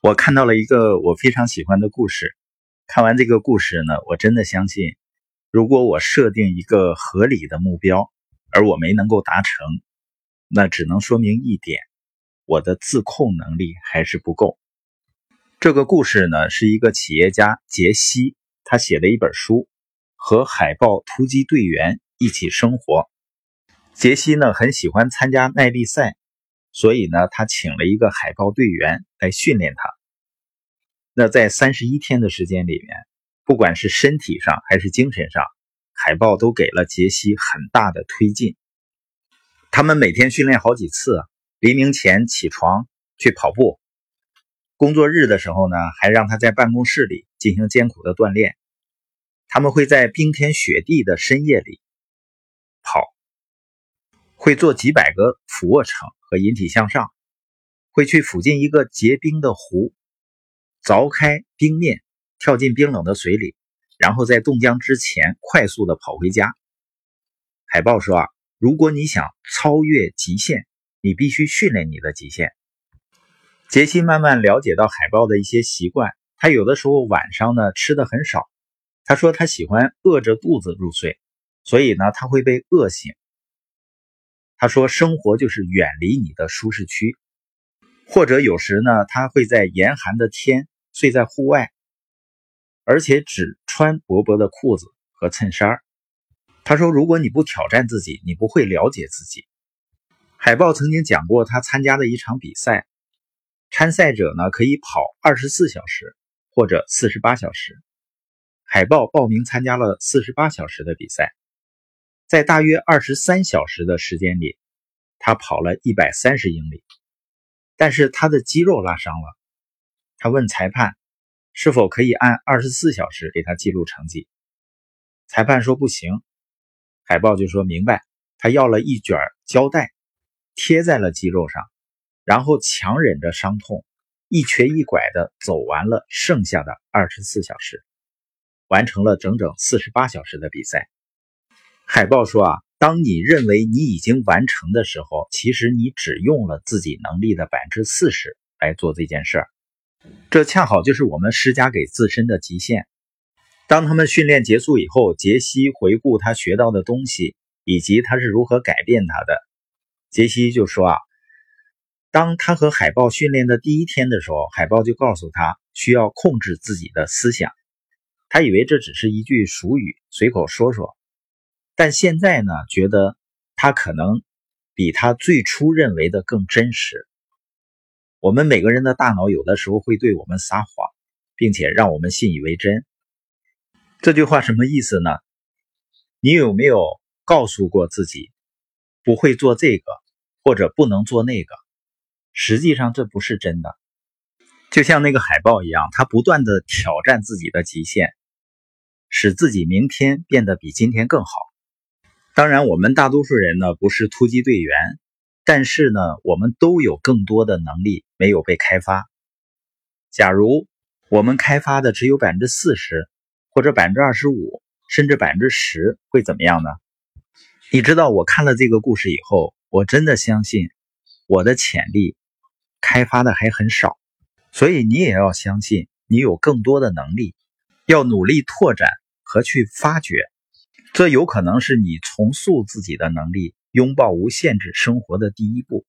我看到了一个我非常喜欢的故事。看完这个故事呢，我真的相信，如果我设定一个合理的目标，而我没能够达成，那只能说明一点，我的自控能力还是不够。这个故事呢，是一个企业家杰西他写的一本书，和海豹突击队员一起生活。杰西呢很喜欢参加耐力赛。所以呢，他请了一个海豹队员来训练他。那在三十一天的时间里面，不管是身体上还是精神上，海豹都给了杰西很大的推进。他们每天训练好几次，黎明前起床去跑步，工作日的时候呢，还让他在办公室里进行艰苦的锻炼。他们会在冰天雪地的深夜里跑，会做几百个俯卧撑。和引体向上，会去附近一个结冰的湖，凿开冰面，跳进冰冷的水里，然后在冻僵之前快速的跑回家。海豹说：“啊，如果你想超越极限，你必须训练你的极限。”杰西慢慢了解到海豹的一些习惯，他有的时候晚上呢吃的很少。他说他喜欢饿着肚子入睡，所以呢他会被饿醒。他说：“生活就是远离你的舒适区，或者有时呢，他会在严寒的天睡在户外，而且只穿薄薄的裤子和衬衫。”他说：“如果你不挑战自己，你不会了解自己。”海豹曾经讲过，他参加的一场比赛，参赛者呢可以跑二十四小时或者四十八小时。海豹报名参加了四十八小时的比赛。在大约二十三小时的时间里，他跑了一百三十英里，但是他的肌肉拉伤了。他问裁判是否可以按二十四小时给他记录成绩，裁判说不行。海豹就说明白，他要了一卷胶带贴在了肌肉上，然后强忍着伤痛，一瘸一拐的走完了剩下的二十四小时，完成了整整四十八小时的比赛。海豹说：“啊，当你认为你已经完成的时候，其实你只用了自己能力的百分之四十来做这件事儿。这恰好就是我们施加给自身的极限。当他们训练结束以后，杰西回顾他学到的东西以及他是如何改变他的。杰西就说：啊，当他和海豹训练的第一天的时候，海豹就告诉他需要控制自己的思想。他以为这只是一句俗语，随口说说。”但现在呢，觉得他可能比他最初认为的更真实。我们每个人的大脑有的时候会对我们撒谎，并且让我们信以为真。这句话什么意思呢？你有没有告诉过自己不会做这个，或者不能做那个？实际上这不是真的。就像那个海豹一样，他不断的挑战自己的极限，使自己明天变得比今天更好。当然，我们大多数人呢不是突击队员，但是呢，我们都有更多的能力没有被开发。假如我们开发的只有百分之四十，或者百分之二十五，甚至百分之十，会怎么样呢？你知道，我看了这个故事以后，我真的相信我的潜力开发的还很少。所以你也要相信，你有更多的能力，要努力拓展和去发掘。这有可能是你重塑自己的能力、拥抱无限制生活的第一步。